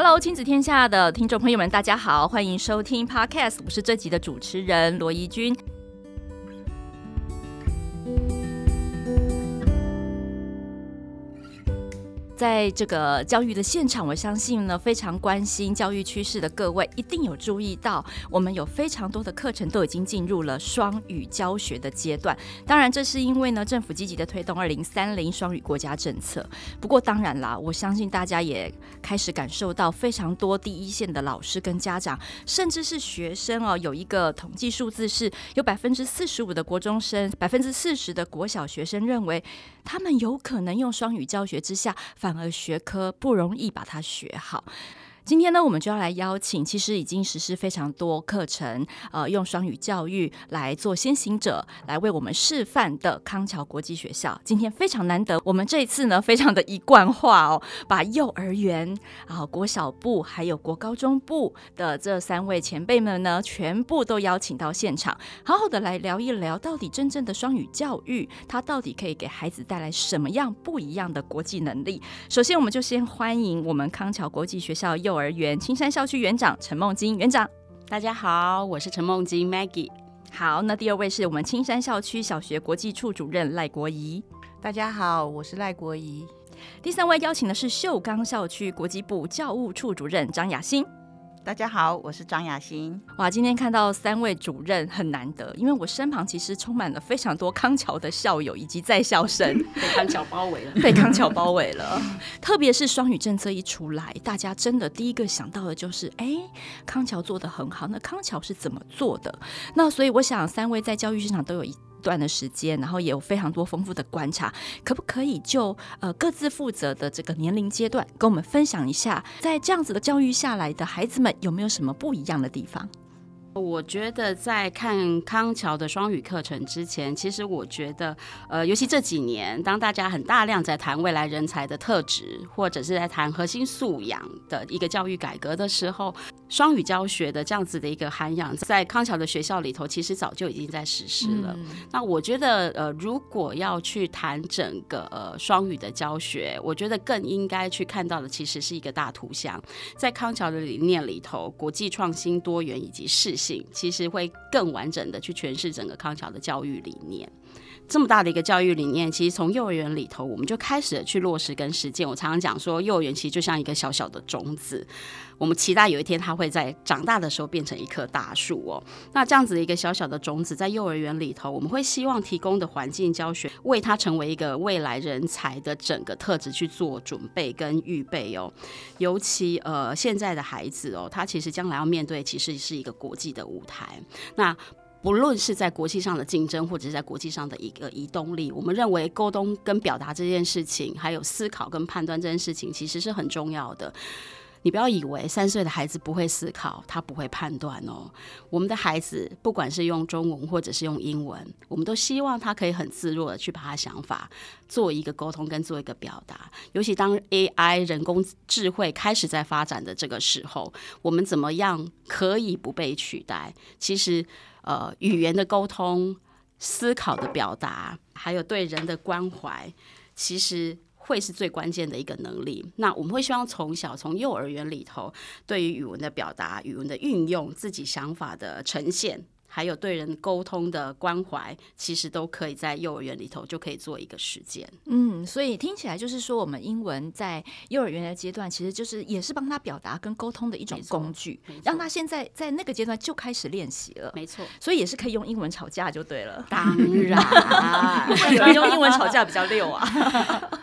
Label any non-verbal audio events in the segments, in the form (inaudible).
Hello，亲子天下的听众朋友们，大家好，欢迎收听 Podcast，我是这集的主持人罗怡君。在这个教育的现场，我相信呢，非常关心教育趋势的各位一定有注意到，我们有非常多的课程都已经进入了双语教学的阶段。当然，这是因为呢，政府积极的推动二零三零双语国家政策。不过，当然啦，我相信大家也开始感受到，非常多第一线的老师跟家长，甚至是学生哦，有一个统计数字是有百分之四十五的国中生，百分之四十的国小学生认为，他们有可能用双语教学之下。而学科不容易把它学好。今天呢，我们就要来邀请，其实已经实施非常多课程，呃，用双语教育来做先行者，来为我们示范的康桥国际学校。今天非常难得，我们这一次呢，非常的一贯化哦，把幼儿园啊、国小部还有国高中部的这三位前辈们呢，全部都邀请到现场，好好的来聊一聊，到底真正的双语教育，它到底可以给孩子带来什么样不一样的国际能力？首先，我们就先欢迎我们康桥国际学校幼儿园青山校区园长陈梦金园长，大家好，我是陈梦金 Maggie。好，那第二位是我们青山校区小学国际处主任赖国仪，大家好，我是赖国仪。第三位邀请的是秀冈校区国际部教务处主任张雅馨。大家好，我是张雅欣。哇，今天看到三位主任很难得，因为我身旁其实充满了非常多康桥的校友以及在校生，(laughs) 被康桥包围了，(laughs) 被康桥包围了。(laughs) 特别是双语政策一出来，大家真的第一个想到的就是，哎，康桥做的很好，那康桥是怎么做的？那所以我想，三位在教育市场都有一段的时间，然后也有非常多丰富的观察，可不可以就呃各自负责的这个年龄阶段，跟我们分享一下，在这样子的教育下来的孩子们有没有什么不一样的地方？我觉得在看康桥的双语课程之前，其实我觉得，呃，尤其这几年，当大家很大量在谈未来人才的特质，或者是在谈核心素养的一个教育改革的时候，双语教学的这样子的一个涵养，在康桥的学校里头，其实早就已经在实施了。嗯、那我觉得，呃，如果要去谈整个呃双语的教学，我觉得更应该去看到的，其实是一个大图像，在康桥的理念里头，国际创新、多元以及适性。其实会更完整的去诠释整个康桥的教育理念。这么大的一个教育理念，其实从幼儿园里头我们就开始去落实跟实践。我常常讲说，幼儿园其实就像一个小小的种子，我们期待有一天它会在长大的时候变成一棵大树哦。那这样子的一个小小的种子，在幼儿园里头，我们会希望提供的环境教学，为它成为一个未来人才的整个特质去做准备跟预备哦。尤其呃现在的孩子哦，他其实将来要面对其实是一个国际的舞台。那不论是在国际上的竞争，或者是在国际上的一个移动力，我们认为沟通跟表达这件事情，还有思考跟判断这件事情，其实是很重要的。你不要以为三岁的孩子不会思考，他不会判断哦。我们的孩子不管是用中文或者是用英文，我们都希望他可以很自若的去把他想法做一个沟通跟做一个表达。尤其当 AI 人工智慧开始在发展的这个时候，我们怎么样可以不被取代？其实。呃，语言的沟通、思考的表达，还有对人的关怀，其实会是最关键的一个能力。那我们会希望从小从幼儿园里头，对于语文的表达、语文的运用、自己想法的呈现。还有对人沟通的关怀，其实都可以在幼儿园里头就可以做一个实践。嗯，所以听起来就是说，我们英文在幼儿园的阶段，其实就是也是帮他表达跟沟通的一种工具，让他现在在那个阶段就开始练习了。没错，所以也是可以用英文吵架就对了。当然，(laughs) 用英文吵架比较溜啊。(laughs)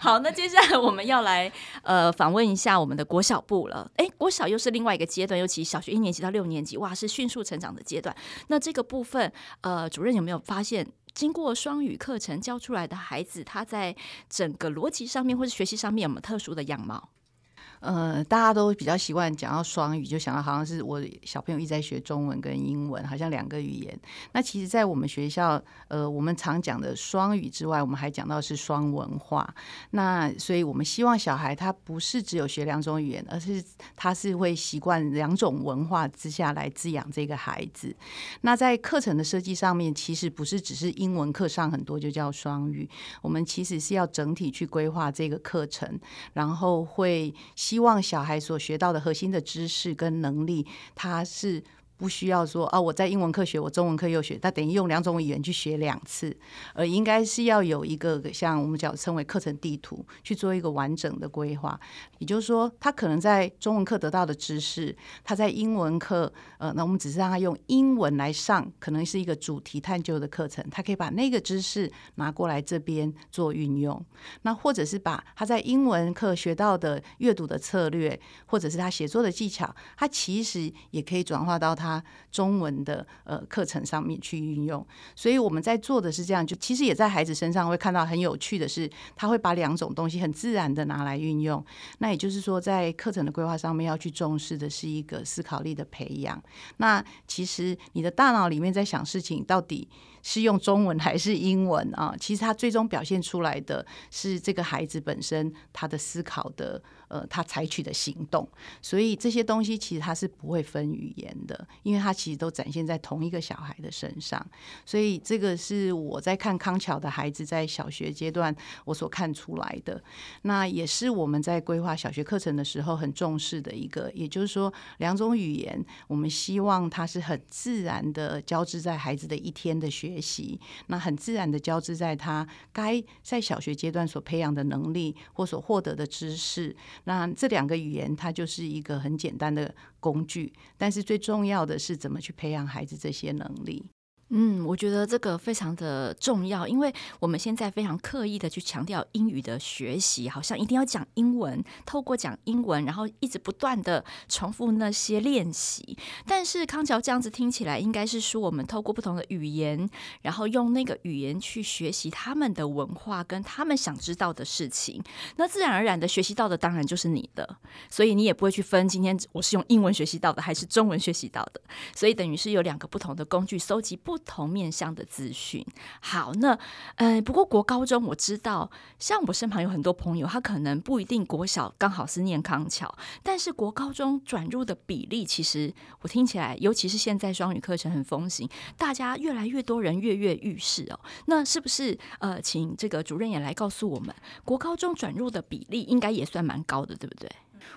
好，那接下来我们要来呃访问一下我们的国小部了。哎，国小又是另外一个阶段，尤其小学一年级到六年级，哇，是迅速成长的阶段。那这个部分，呃，主任有没有发现，经过双语课程教出来的孩子，他在整个逻辑上面或者学习上面有没有特殊的样貌？呃，大家都比较习惯讲到双语，就想到好像是我小朋友一直在学中文跟英文，好像两个语言。那其实，在我们学校，呃，我们常讲的双语之外，我们还讲到是双文化。那所以我们希望小孩他不是只有学两种语言，而是他是会习惯两种文化之下来滋养这个孩子。那在课程的设计上面，其实不是只是英文课上很多就叫双语，我们其实是要整体去规划这个课程，然后会。希望小孩所学到的核心的知识跟能力，他是。不需要说啊，我在英文课学，我中文课又学，他等于用两种语言去学两次，而应该是要有一个像我们讲称为课程地图去做一个完整的规划。也就是说，他可能在中文课得到的知识，他在英文课，呃，那我们只是让他用英文来上，可能是一个主题探究的课程，他可以把那个知识拿过来这边做运用。那或者是把他在英文课学到的阅读的策略，或者是他写作的技巧，他其实也可以转化到他。他中文的呃课程上面去运用，所以我们在做的是这样，就其实也在孩子身上会看到很有趣的是，他会把两种东西很自然的拿来运用。那也就是说，在课程的规划上面要去重视的是一个思考力的培养。那其实你的大脑里面在想事情，到底是用中文还是英文啊？其实他最终表现出来的是这个孩子本身他的思考的。呃，他采取的行动，所以这些东西其实他是不会分语言的，因为他其实都展现在同一个小孩的身上。所以这个是我在看康桥的孩子在小学阶段我所看出来的，那也是我们在规划小学课程的时候很重视的一个。也就是说，两种语言，我们希望它是很自然的交织在孩子的一天的学习，那很自然的交织在他该在小学阶段所培养的能力或所获得的知识。那这两个语言，它就是一个很简单的工具，但是最重要的是怎么去培养孩子这些能力。嗯，我觉得这个非常的重要，因为我们现在非常刻意的去强调英语的学习，好像一定要讲英文，透过讲英文，然后一直不断的重复那些练习。但是康桥这样子听起来，应该是说我们透过不同的语言，然后用那个语言去学习他们的文化跟他们想知道的事情，那自然而然的学习到的当然就是你的，所以你也不会去分今天我是用英文学习到的还是中文学习到的，所以等于是有两个不同的工具搜集不。不同面向的资讯。好，那呃，不过国高中我知道，像我身旁有很多朋友，他可能不一定国小刚好是念康桥，但是国高中转入的比例，其实我听起来，尤其是现在双语课程很风行，大家越来越多人跃跃欲试哦。那是不是呃，请这个主任也来告诉我们，国高中转入的比例应该也算蛮高的，对不对？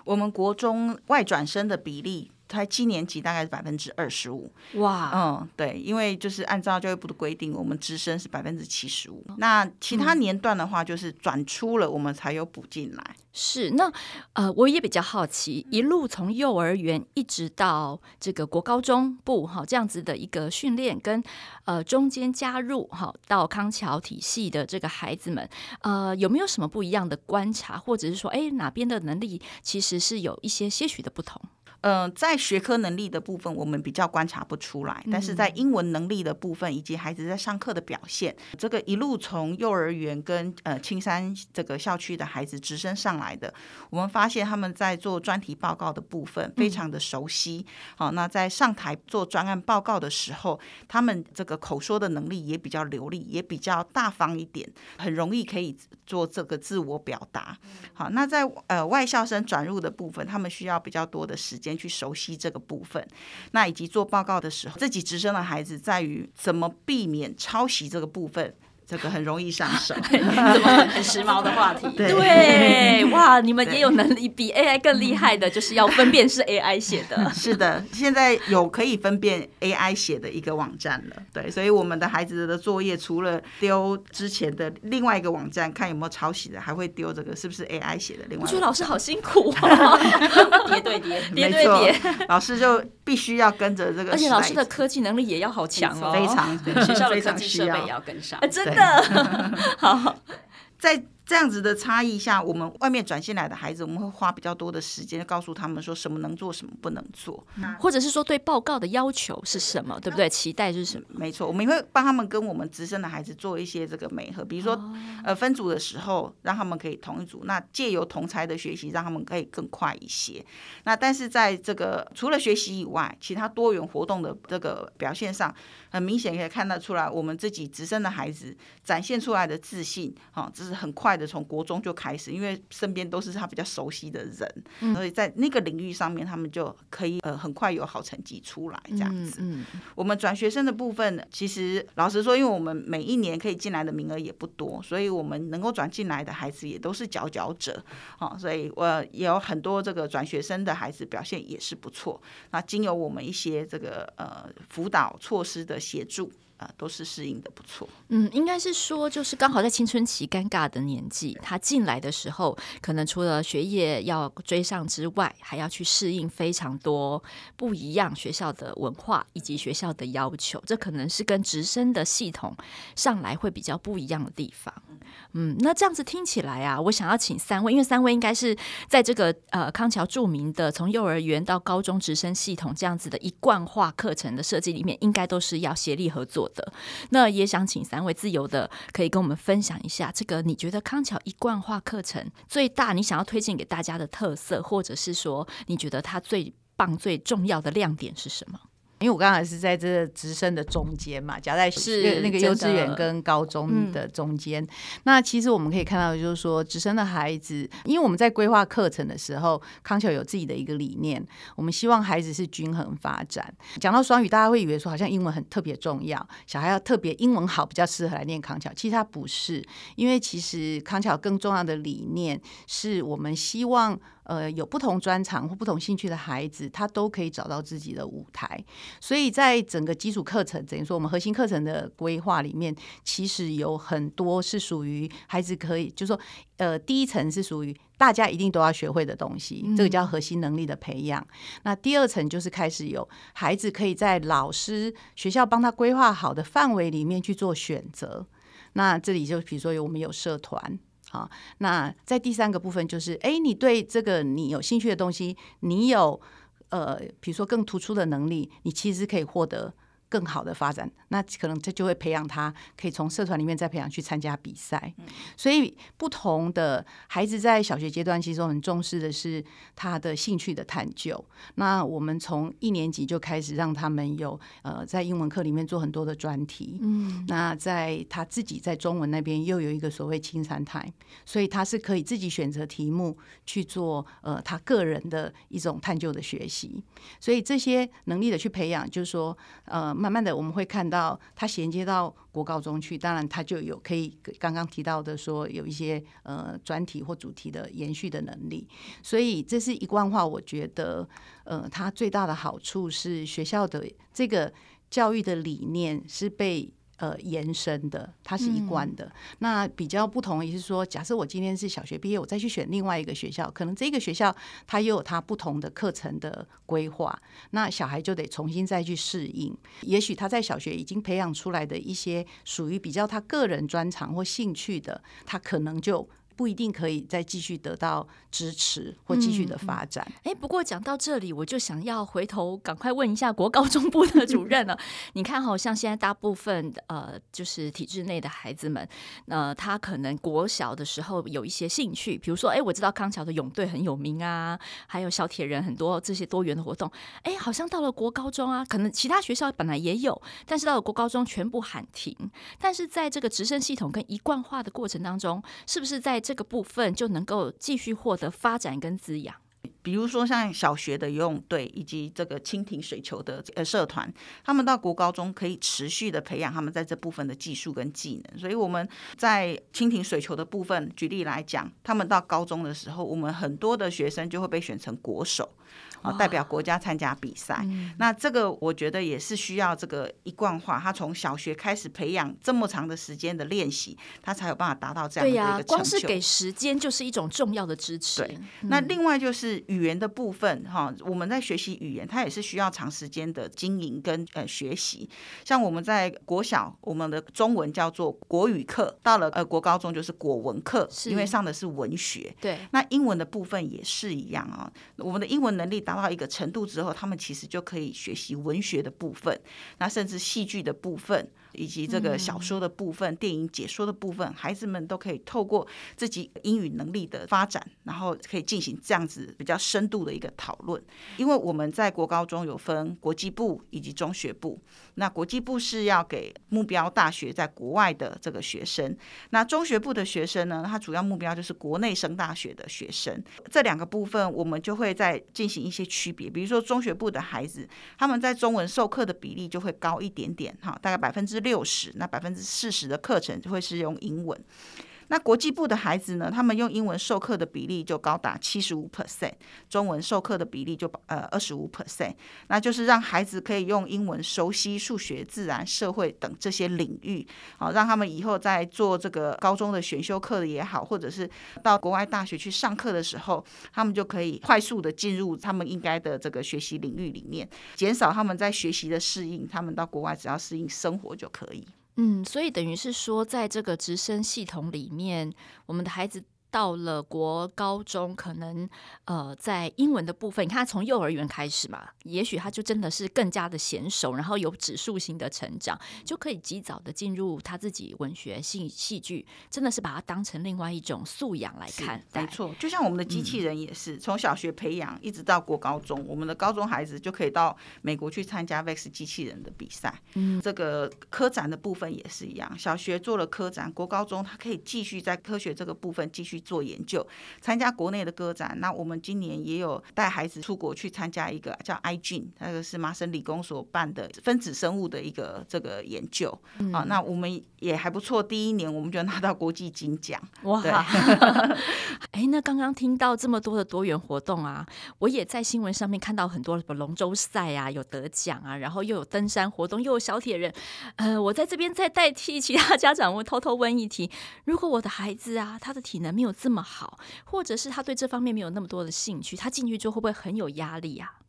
我们国中外转生的比例。才七年级大概是百分之二十五，哇，嗯，对，因为就是按照教育部的规定，我们直升是百分之七十五。那其他年段的话，就是转出了，我们才有补进来。是，那呃，我也比较好奇，一路从幼儿园一直到这个国高中部哈这样子的一个训练，跟呃中间加入哈到康桥体系的这个孩子们，呃，有没有什么不一样的观察，或者是说，哎，哪边的能力其实是有一些些许的不同？嗯、呃，在学科能力的部分，我们比较观察不出来，但是在英文能力的部分，以及孩子在上课的表现，这个一路从幼儿园跟呃青山这个校区的孩子直升上来的，我们发现他们在做专题报告的部分非常的熟悉。好，那在上台做专案报告的时候，他们这个口说的能力也比较流利，也比较大方一点，很容易可以做这个自我表达。好，那在呃外校生转入的部分，他们需要比较多的时间。去熟悉这个部分，那以及做报告的时候，自己直升的孩子在于怎么避免抄袭这个部分。这个很容易上手，(laughs) 怎么很时髦的话题？(laughs) 对，对，哇，你们也有能力比 AI 更厉害的，就是要分辨是 AI 写的。(laughs) 是的，现在有可以分辨 AI 写的一个网站了。对，所以我们的孩子的作业除了丢之前的另外一个网站看有没有抄袭的，还会丢这个是不是 AI 写的另外一个。我觉得老师好辛苦哦，叠对叠，叠对叠，老师就必须要跟着这个，而且老师的科技能力也要好强哦，非常，学校的科技设备也要跟上，真的。(laughs) 好，在。这样子的差异下，我们外面转进来的孩子，我们会花比较多的时间告诉他们说什么能做，什么不能做，或者是说对报告的要求是什么，对不对？期待是什么？没错，我们也会帮他们跟我们直升的孩子做一些这个美合，比如说、哦、呃分组的时候，让他们可以同一组，那借由同才的学习，让他们可以更快一些。那但是在这个除了学习以外，其他多元活动的这个表现上，很明显可以看得出来，我们自己直升的孩子展现出来的自信，哈、哦，这是很快。的从国中就开始，因为身边都是他比较熟悉的人，嗯、所以在那个领域上面，他们就可以呃很快有好成绩出来这样子。嗯嗯、我们转学生的部分，其实老实说，因为我们每一年可以进来的名额也不多，所以我们能够转进来的孩子也都是佼佼者，好，所以我也有很多这个转学生的孩子表现也是不错。那经由我们一些这个呃辅导措施的协助。啊，都是适应的不错。嗯，应该是说，就是刚好在青春期尴尬的年纪，他进来的时候，可能除了学业要追上之外，还要去适应非常多不一样学校的文化以及学校的要求。这可能是跟直升的系统上来会比较不一样的地方。嗯，那这样子听起来啊，我想要请三位，因为三位应该是在这个呃康桥著名的从幼儿园到高中直升系统这样子的一贯化课程的设计里面，应该都是要协力合作的。那也想请三位自由的，可以跟我们分享一下，这个你觉得康桥一贯化课程最大你想要推荐给大家的特色，或者是说你觉得它最棒、最重要的亮点是什么？因为我刚才是在这个直升的中间嘛，夹在是那个幼稚园跟高中的中间。嗯、那其实我们可以看到，就是说直升的孩子，因为我们在规划课程的时候，康桥有自己的一个理念，我们希望孩子是均衡发展。讲到双语，大家会以为说好像英文很特别重要，小孩要特别英文好比较适合来念康桥。其实它不是，因为其实康桥更重要的理念是我们希望。呃，有不同专长或不同兴趣的孩子，他都可以找到自己的舞台。所以在整个基础课程，等于说我们核心课程的规划里面，其实有很多是属于孩子可以，就是说，呃，第一层是属于大家一定都要学会的东西，这个叫核心能力的培养。嗯、那第二层就是开始有孩子可以在老师、学校帮他规划好的范围里面去做选择。那这里就比如说有我们有社团。好，那在第三个部分就是，哎，你对这个你有兴趣的东西，你有呃，比如说更突出的能力，你其实可以获得。更好的发展，那可能这就会培养他，可以从社团里面再培养去参加比赛。所以不同的孩子在小学阶段，其实我们重视的是他的兴趣的探究。那我们从一年级就开始让他们有呃，在英文课里面做很多的专题。嗯，那在他自己在中文那边又有一个所谓青山 time，所以他是可以自己选择题目去做呃他个人的一种探究的学习。所以这些能力的去培养，就是说呃。慢慢的，我们会看到它衔接到国高中去，当然它就有可以刚刚提到的说有一些呃专题或主题的延续的能力，所以这是一贯化。我觉得呃，它最大的好处是学校的这个教育的理念是被。呃，延伸的，它是一贯的。嗯、那比较不同也是说，假设我今天是小学毕业，我再去选另外一个学校，可能这个学校它又有它不同的课程的规划，那小孩就得重新再去适应。也许他在小学已经培养出来的一些属于比较他个人专长或兴趣的，他可能就。不一定可以再继续得到支持或继续的发展。哎、嗯嗯，不过讲到这里，我就想要回头赶快问一下国高中部的主任了。(laughs) 你看，好像现在大部分呃，就是体制内的孩子们，呃，他可能国小的时候有一些兴趣，比如说，哎，我知道康桥的泳队很有名啊，还有小铁人很多这些多元的活动。哎，好像到了国高中啊，可能其他学校本来也有，但是到了国高中全部喊停。但是在这个直升系统跟一贯化的过程当中，是不是在这个部分就能够继续获得发展跟滋养。比如说像小学的游泳队以及这个蜻蜓水球的呃社团，他们到国高中可以持续的培养他们在这部分的技术跟技能。所以我们在蜻蜓水球的部分，举例来讲，他们到高中的时候，我们很多的学生就会被选成国手。啊，代表国家参加比赛，嗯、那这个我觉得也是需要这个一贯化。他从小学开始培养这么长的时间的练习，他才有办法达到这样的一个成就。光是给时间就是一种重要的支持。对，那另外就是语言的部分哈，我们在学习语言，它也是需要长时间的经营跟呃学习。像我们在国小，我们的中文叫做国语课，到了呃国高中就是国文课，因为上的是文学。对，那英文的部分也是一样啊，我们的英文能力。达到一个程度之后，他们其实就可以学习文学的部分，那甚至戏剧的部分，以及这个小说的部分、嗯、电影解说的部分，孩子们都可以透过自己英语能力的发展，然后可以进行这样子比较深度的一个讨论。因为我们在国高中有分国际部以及中学部，那国际部是要给目标大学在国外的这个学生，那中学部的学生呢，他主要目标就是国内升大学的学生。这两个部分我们就会再进行一些区别，比如说中学部的孩子，他们在中文授课的比例就会高一点点，哈，大概百分之六六十，那百分之四十的课程就会是用英文。那国际部的孩子呢，他们用英文授课的比例就高达七十五 percent，中文授课的比例就呃二十五 percent，那就是让孩子可以用英文熟悉数学、自然、社会等这些领域，好，让他们以后在做这个高中的选修课的也好，或者是到国外大学去上课的时候，他们就可以快速的进入他们应该的这个学习领域里面，减少他们在学习的适应，他们到国外只要适应生活就可以。嗯，所以等于是说，在这个直升系统里面，我们的孩子。到了国高中，可能呃，在英文的部分，你看他从幼儿园开始嘛，也许他就真的是更加的娴熟，然后有指数型的成长，就可以及早的进入他自己文学戏戏剧，真的是把它当成另外一种素养来看。没错，就像我们的机器人也是，从、嗯、小学培养一直到国高中，我们的高中孩子就可以到美国去参加 VEX 机器人的比赛。嗯，这个科展的部分也是一样，小学做了科展，国高中他可以继续在科学这个部分继续。做研究，参加国内的歌展。那我们今年也有带孩子出国去参加一个叫 iGene，那个是麻省理工所办的分子生物的一个这个研究。嗯、啊，那我们也还不错，第一年我们就拿到国际金奖。哇！(laughs) (laughs) 哎，那刚刚听到这么多的多元活动啊，我也在新闻上面看到很多什么龙舟赛啊，有得奖啊，然后又有登山活动，又有小铁人。呃，我在这边再代替其他家长，我偷偷问一题：如果我的孩子啊，他的体能没有这么好，或者是他对这方面没有那么多的兴趣，他进去之后会不会很有压力啊？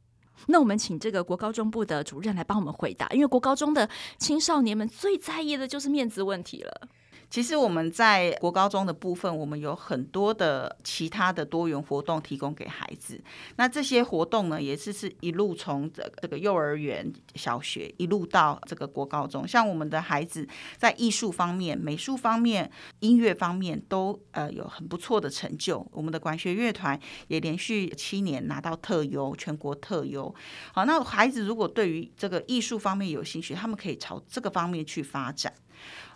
那我们请这个国高中部的主任来帮我们回答，因为国高中的青少年们最在意的就是面子问题了。其实我们在国高中的部分，我们有很多的其他的多元活动提供给孩子。那这些活动呢，也是是一路从这这个幼儿园、小学一路到这个国高中。像我们的孩子在艺术方面、美术方面、音乐方面都呃有很不错的成就。我们的管弦乐团也连续七年拿到特优，全国特优。好，那孩子如果对于这个艺术方面有兴趣，他们可以朝这个方面去发展。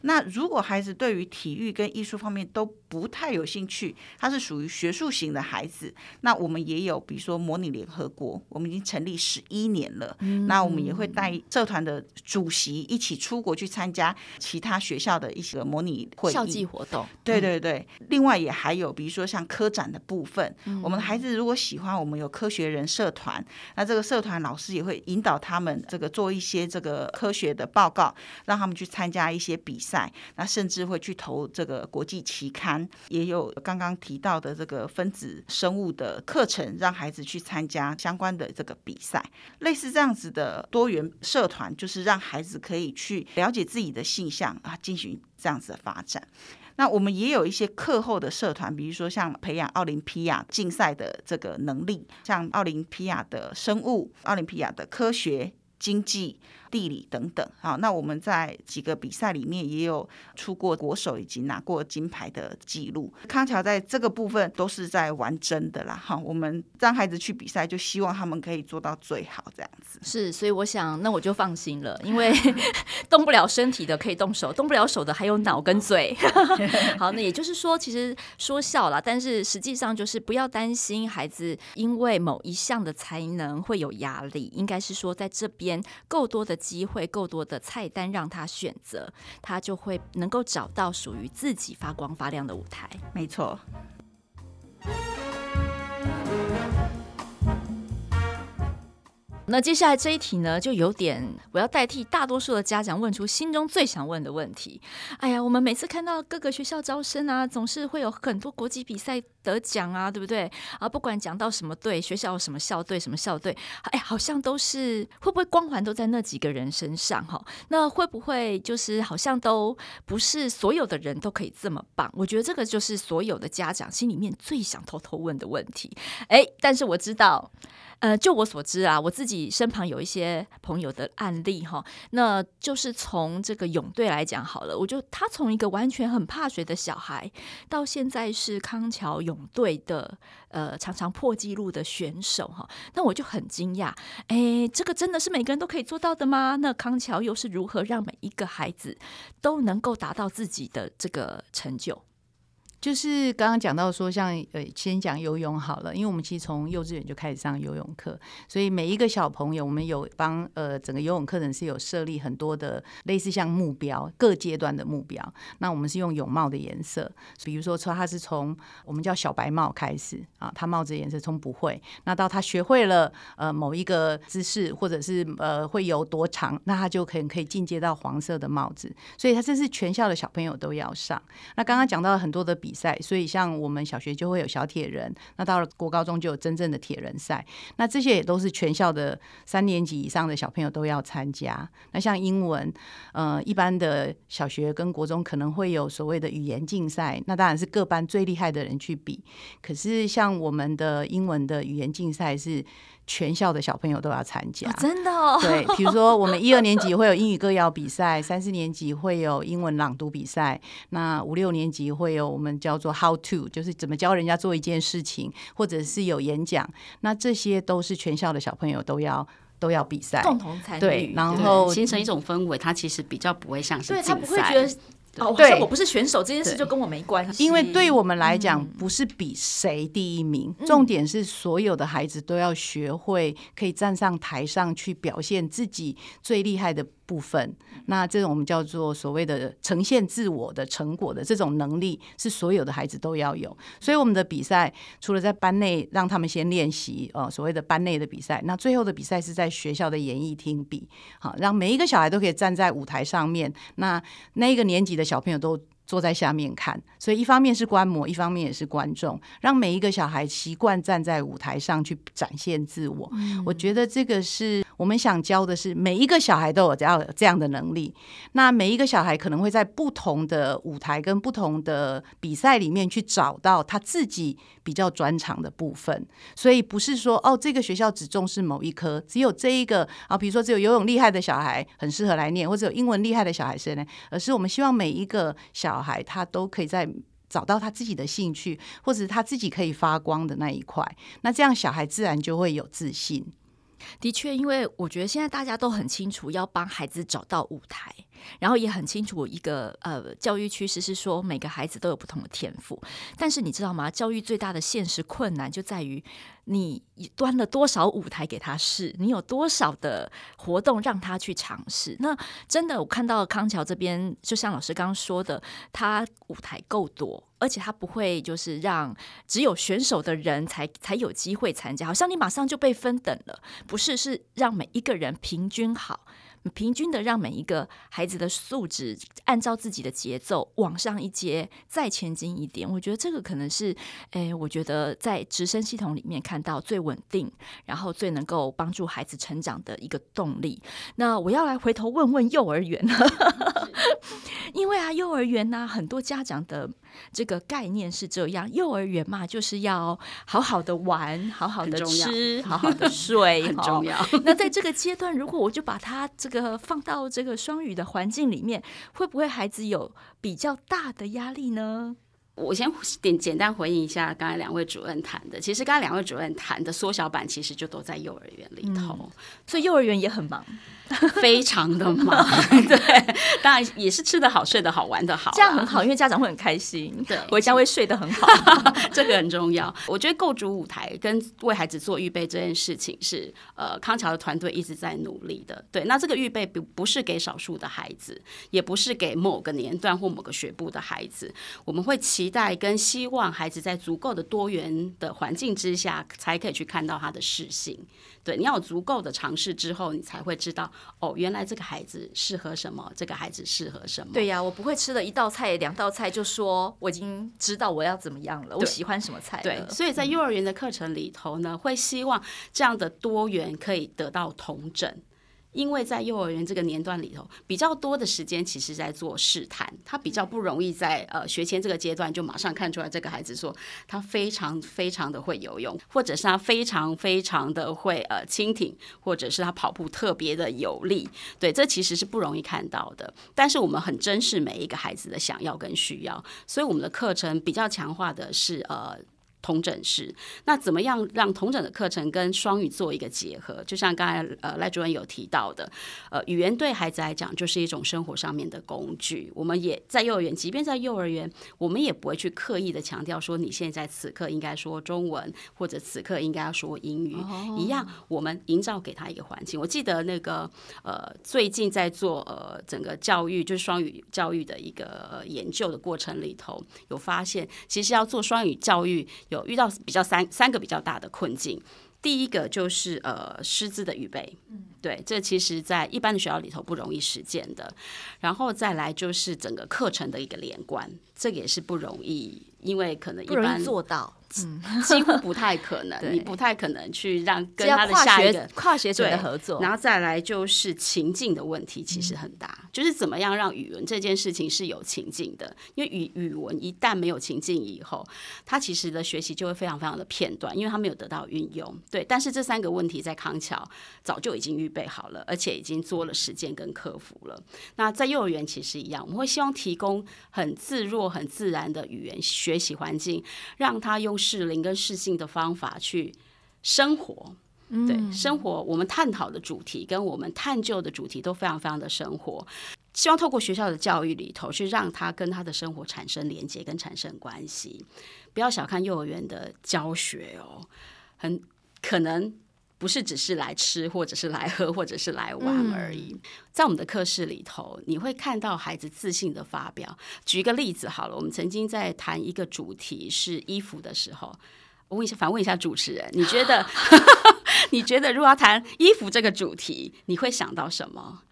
那如果孩子对于体育跟艺术方面都不太有兴趣，他是属于学术型的孩子，那我们也有，比如说模拟联合国，我们已经成立十一年了，嗯，那我们也会带社团的主席一起出国去参加其他学校的一些模拟会议、校际活动。对对对，另外也还有，比如说像科展的部分，嗯，我们的孩子如果喜欢，我们有科学人社团，那这个社团老师也会引导他们这个做一些这个科学的报告，让他们去参加一些比赛。那甚至会去投这个国际期刊，也有刚刚提到的这个分子生物的课程，让孩子去参加相关的这个比赛。类似这样子的多元社团，就是让孩子可以去了解自己的性向啊，进行这样子的发展。那我们也有一些课后的社团，比如说像培养奥林匹亚竞赛的这个能力，像奥林匹亚的生物、奥林匹亚的科学、经济。地理等等，好，那我们在几个比赛里面也有出过国手，以及拿过金牌的记录。康桥在这个部分都是在玩真的啦，哈，我们让孩子去比赛，就希望他们可以做到最好，这样子。是，所以我想，那我就放心了，因为 (laughs) 动不了身体的可以动手，动不了手的还有脑跟嘴。(laughs) 好，那也就是说，其实说笑了，但是实际上就是不要担心孩子因为某一项的才能会有压力，应该是说在这边够多的。机会够多的菜单让他选择，他就会能够找到属于自己发光发亮的舞台。没错。那接下来这一题呢，就有点我要代替大多数的家长问出心中最想问的问题。哎呀，我们每次看到各个学校招生啊，总是会有很多国际比赛得奖啊，对不对？啊，不管讲到什么队，学校什么校队，什么校队，哎，好像都是会不会光环都在那几个人身上哈？那会不会就是好像都不是所有的人都可以这么棒？我觉得这个就是所有的家长心里面最想偷偷问的问题。哎，但是我知道，呃，就我所知啊，我自己。身旁有一些朋友的案例哈，那就是从这个泳队来讲好了，我就他从一个完全很怕水的小孩，到现在是康桥泳队的呃常常破纪录的选手哈，那我就很惊讶，哎，这个真的是每个人都可以做到的吗？那康桥又是如何让每一个孩子都能够达到自己的这个成就？就是刚刚讲到说，像呃，先讲游泳好了，因为我们其实从幼稚园就开始上游泳课，所以每一个小朋友，我们有帮呃整个游泳课程是有设立很多的类似像目标，各阶段的目标。那我们是用泳帽的颜色，比如说说他是从我们叫小白帽开始啊，他帽子颜色从不会，那到他学会了呃某一个姿势，或者是呃会游多长，那他就可以可以进阶到黄色的帽子。所以他这是全校的小朋友都要上。那刚刚讲到很多的比赛，所以像我们小学就会有小铁人，那到了国高中就有真正的铁人赛，那这些也都是全校的三年级以上的小朋友都要参加。那像英文，呃，一般的小学跟国中可能会有所谓的语言竞赛，那当然是各班最厉害的人去比。可是像我们的英文的语言竞赛是。全校的小朋友都要参加，哦，真的哦。对，比如说我们一二年级会有英语歌谣比赛，三四年级会有英文朗读比赛，那五六年级会有我们叫做 How to，就是怎么教人家做一件事情，或者是有演讲，那这些都是全校的小朋友都要都要比赛，共同参与，对，然后形成一种氛围，它其实比较不会像是对他不会觉得。哦，对，我不是选手，这件事就跟我没关系。因为对我们来讲，不是比谁第一名，嗯，重点是所有的孩子都要学会可以站上台上去表现自己最厉害的部分，那这种我们叫做所谓的呈现自我的成果的这种能力，是所有的孩子都要有。所以我们的比赛除了在班内让他们先练习，呃，所谓的班内的比赛，那最后的比赛是在学校的演艺厅比，好，让每一个小孩都可以站在舞台上面。那那一个年级的小朋友都坐在下面看，所以一方面是观摩，一方面也是观众，让每一个小孩习惯站在舞台上去展现自我。嗯。我觉得这个是我们想教的是，每一个小孩都有这样这样的能力。那每一个小孩可能会在不同的舞台跟不同的比赛里面去找到他自己比较专长的部分。所以不是说哦，这个学校只重视某一科，只有这一个啊，比如说只有游泳厉害的小孩很适合来念，或者有英文厉害的小孩是呢，而是我们希望每一个小小孩他都可以在找到他自己的兴趣，或者他自己可以发光的那一块，那这样小孩自然就会有自信。的确，因为我觉得现在大家都很清楚要帮孩子找到舞台，然后也很清楚一个呃教育趋势是说每个孩子都有不同的天赋，但是你知道吗？教育最大的现实困难就在于你端了多少舞台给他试，你有多少的活动让他去尝试。那真的，我看到康桥这边，就像老师刚刚说的，他舞台够多。而且他不会就是让只有选手的人才才有机会参加，好像你马上就被分等了，不是，是让每一个人平均好。平均的让每一个孩子的素质按照自己的节奏往上一阶，再前进一点。我觉得这个可能是，诶，我觉得在直升系统里面看到最稳定，然后最能够帮助孩子成长的一个动力。那我要来回头问问幼儿园了，(laughs) 因为啊，幼儿园呢，很多家长的这个概念是这样：幼儿园嘛，就是要好好的玩，好好的吃，好好的 (laughs) 睡，很重要。那在这个阶段，如果我就把他这个这个放到这个双语的环境里面，会不会孩子有比较大的压力呢？我先简简单回应一下刚才两位主任谈的。其实刚才两位主任谈的缩小版，其实就都在幼儿园里头，嗯，所以幼儿园也很忙。(laughs) 非常的忙，(laughs) 对，当然也是吃得好、睡得好、玩得好，这样很好，因为家长会很开心，(laughs) 对，回家会睡得很好，这个很重要。我觉得构筑舞台跟为孩子做预备这件事情是，呃，康桥的团队一直在努力的。对，那这个预备不不是给少数的孩子，也不是给某个年段或某个学部的孩子，我们会期待跟希望孩子在足够的多元的环境之下，才可以去看到他的适性。对，你要有足够的尝试之后，你才会知道哦，原来这个孩子适合什么，这个孩子适合什么。对呀，我不会吃了一道菜、两道菜就说我已经知道我要怎么样了，我喜欢什么菜。对，所以在幼儿园的课程里头呢，会希望这样的多元可以得到同整。因为在幼儿园这个年段里头，比较多的时间其实在做试探，他比较不容易在呃学前这个阶段就马上看出来这个孩子说他非常非常的会游泳，或者是他非常非常的会呃蜻蜓，或者是他跑步特别的有力。对，这其实是不容易看到的。但是我们很珍视每一个孩子的想要跟需要，所以我们的课程比较强化的是呃。统整式，那怎么样让同整的课程跟双语做一个结合？就像刚才呃赖主任有提到的，呃，语言对孩子来讲就是一种生活上面的工具。我们也在幼儿园，即便在幼儿园，我们也不会去刻意的强调说你现在此刻应该说中文，或者此刻应该要说英语。Oh. 一样，我们营造给他一个环境。我记得那个呃，最近在做呃整个教育就是双语教育的一个、呃、研究的过程里头，有发现其实要做双语教育。有遇到比较三三个比较大的困境，第一个就是呃师资的预备，对，这其实在一般的学校里头不容易实践的，然后再来就是整个课程的一个连贯，这个也是不容易，因为可能一般做到。嗯，(laughs) 几乎不太可能，你不太可能去让跟他的下一个跨学者的合作，然后再来就是情境的问题，其实很大，嗯、就是怎么样让语文这件事情是有情境的，因为语语文一旦没有情境以后，他其实的学习就会非常非常的片段，因为他没有得到运用。对，但是这三个问题在康桥早就已经预备好了，而且已经做了实践跟克服了。那在幼儿园其实一样，我们会希望提供很自若、很自然的语言学习环境，让他用。适龄跟适性的方法去生活，对生活，我们探讨的主题跟我们探究的主题都非常非常的生活。希望透过学校的教育里头，去让他跟他的生活产生连接跟产生关系。不要小看幼儿园的教学哦，很可能不是只是来吃，或者是来喝，(laughs) 或者是来玩而已。在我们的课室里头，你会看到孩子自信的发表。举一个例子好了，我们曾经在谈一个主题是衣服的时候，我问一下，反问一下主持人，你觉得 (laughs) (laughs) 你觉得如果要谈衣服这个主题，你会想到什么？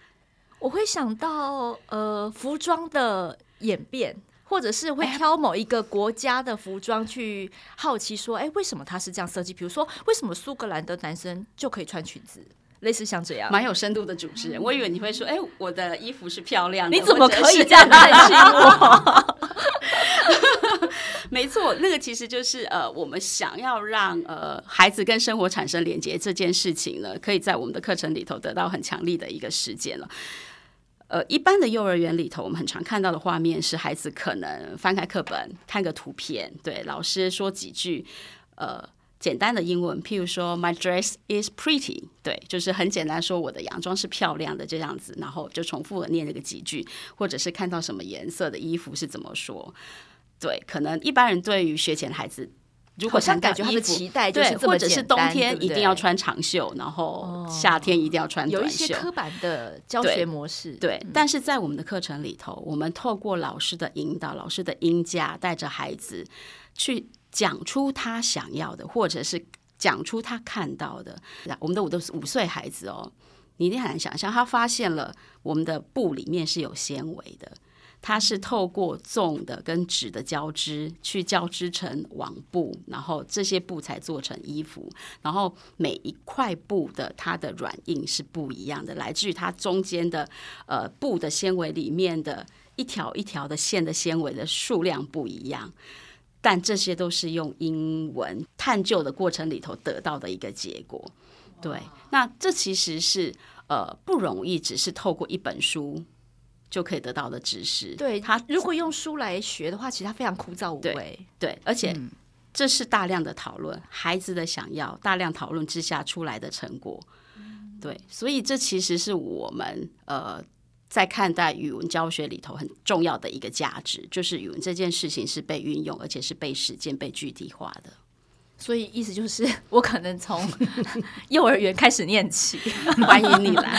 我会想到呃，服装的演变。或者是会挑某一个国家的服装去好奇说，哎，为什么他是这样设计？比如说，为什么苏格兰的男生就可以穿裙子？类似像这样，蛮有深度的主持人。我以为你会说，哎，我的衣服是漂亮的，你怎么可以这样 (laughs) 看清我？(laughs) 没错，那个其实就是呃，我们想要让呃孩子跟生活产生连接这件事情呢，可以在我们的课程里头得到很强力的一个实践了。呃，一般的幼儿园里头，我们很常看到的画面是孩子可能翻开课本看个图片，对老师说几句呃简单的英文，譬如说 My dress is pretty，对，就是很简单说我的洋装是漂亮的这样子，然后就重复的念这个几句，或者是看到什么颜色的衣服是怎么说，对，可能一般人对于学前孩子。如果想感觉他的期待就是这么简单，或者是冬天一定要穿长袖，对对，然后夏天一定要穿短袖。有一些刻板的教学模式，对。对嗯、但是在我们的课程里头，我们透过老师的引导、老师的引导，带着孩子去讲出他想要的，或者是讲出他看到的。我们的五都是五岁孩子哦，你一定很难想象，他发现了我们的布里面是有纤维的。它是透过纵的跟纸的交织去交织成网布，然后这些布才做成衣服。然后每一块布的它的软硬是不一样的，来自于它中间的呃布的纤维里面的一条一条的线的纤维的数量不一样。但这些都是用英文探究的过程里头得到的一个结果。对，那这其实是呃不容易，只是透过一本书。就可以得到的知识。对他，如果用书来学的话，其实他非常枯燥无味。对，而且这是大量的讨论，孩子的想要，大量讨论之下出来的成果。对，所以这其实是我们呃在看待语文教学里头很重要的一个价值，就是语文这件事情是被运用，而且是被实践、被具体化的。所以意思就是，(laughs) 我可能从 (laughs) 幼儿园开始念起，欢迎你来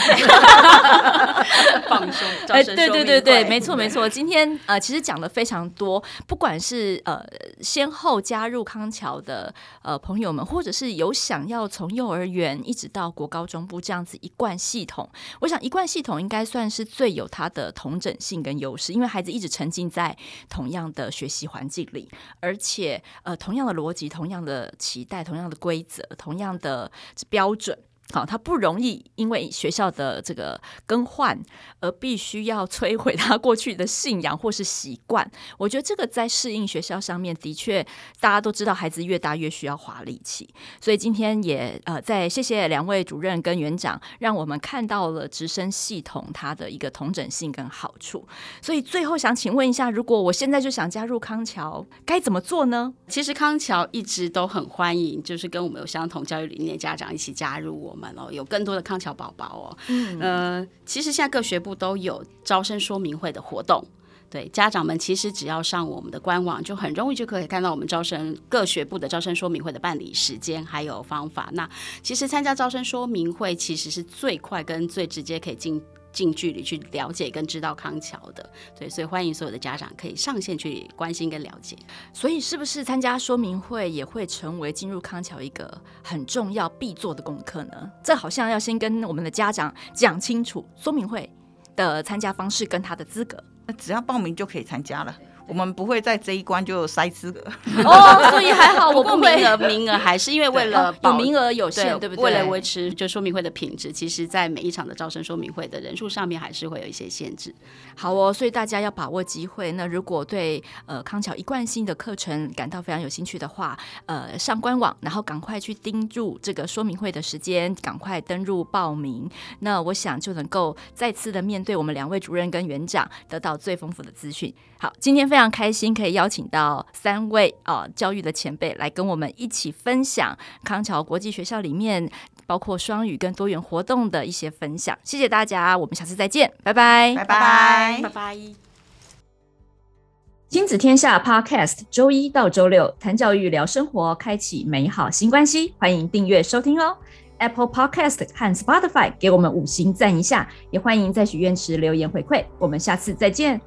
(laughs) 放松。哎，对对对对，没错没错。今天呃，其实讲的非常多，不管是呃先后加入康桥的呃朋友们，或者是有想要从幼儿园一直到国高中部这样子一贯系统，我想一贯系统应该算是最有它的同整性跟优势，因为孩子一直沉浸在同样的学习环境里，而且呃同样的逻辑，同样的。期待同样的规则，同样的标准，好，他不容易因为学校的这个更换而必须要摧毁他过去的信仰或是习惯。我觉得这个在适应学校上面的确，大家都知道，孩子越大越需要花力气。所以今天也呃，再谢谢两位主任跟园长，让我们看到了直升系统它的一个同整性跟好处。所以最后想请问一下，如果我现在就想加入康桥，该怎么做呢？其实康桥一直都很欢迎，就是跟我们有相同教育理念的家长一起加入我们。有更多的康桥宝宝哦，嗯，呃，其实现在各学部都有招生说明会的活动，对家长们其实只要上我们的官网，就很容易就可以看到我们招生各学部的招生说明会的办理时间还有方法。那其实参加招生说明会，其实是最快跟最直接可以进。近距离去了解跟知道康桥的，对，所以欢迎所有的家长可以上线去关心跟了解。所以是不是参加说明会也会成为进入康桥一个很重要必做的功课呢？这好像要先跟我们的家长讲清楚说明会的参加方式跟他的资格。那只要报名就可以参加了。我们不会在这一关就筛资格哦，(laughs) 所以还好，我不会。名额名额还是因为为了有名额有限，对不对？为了维持就说明会的品质，其实在每一场的招生说明会的人数上面还是会有一些限制。好哦，所以大家要把握机会。那如果对呃康桥一贯性的课程感到非常有兴趣的话，呃，上官网，然后赶快去盯住这个说明会的时间，赶快登入报名。那我想就能够再次的面对我们两位主任跟园长，得到最丰富的资讯。好，今天非常开心可以邀请到三位啊、呃、教育的前辈来跟我们一起分享康桥国际学校里面包括双语跟多元活动的一些分享。谢谢大家，我们下次再见，拜拜，拜拜，拜拜。亲子天下 Podcast，周一到周六谈教育、聊生活，开启美好新关系。欢迎订阅收听哦，Apple Podcast 和 Spotify 给我们五星赞一下，也欢迎在许愿池留言回馈。我们下次再见。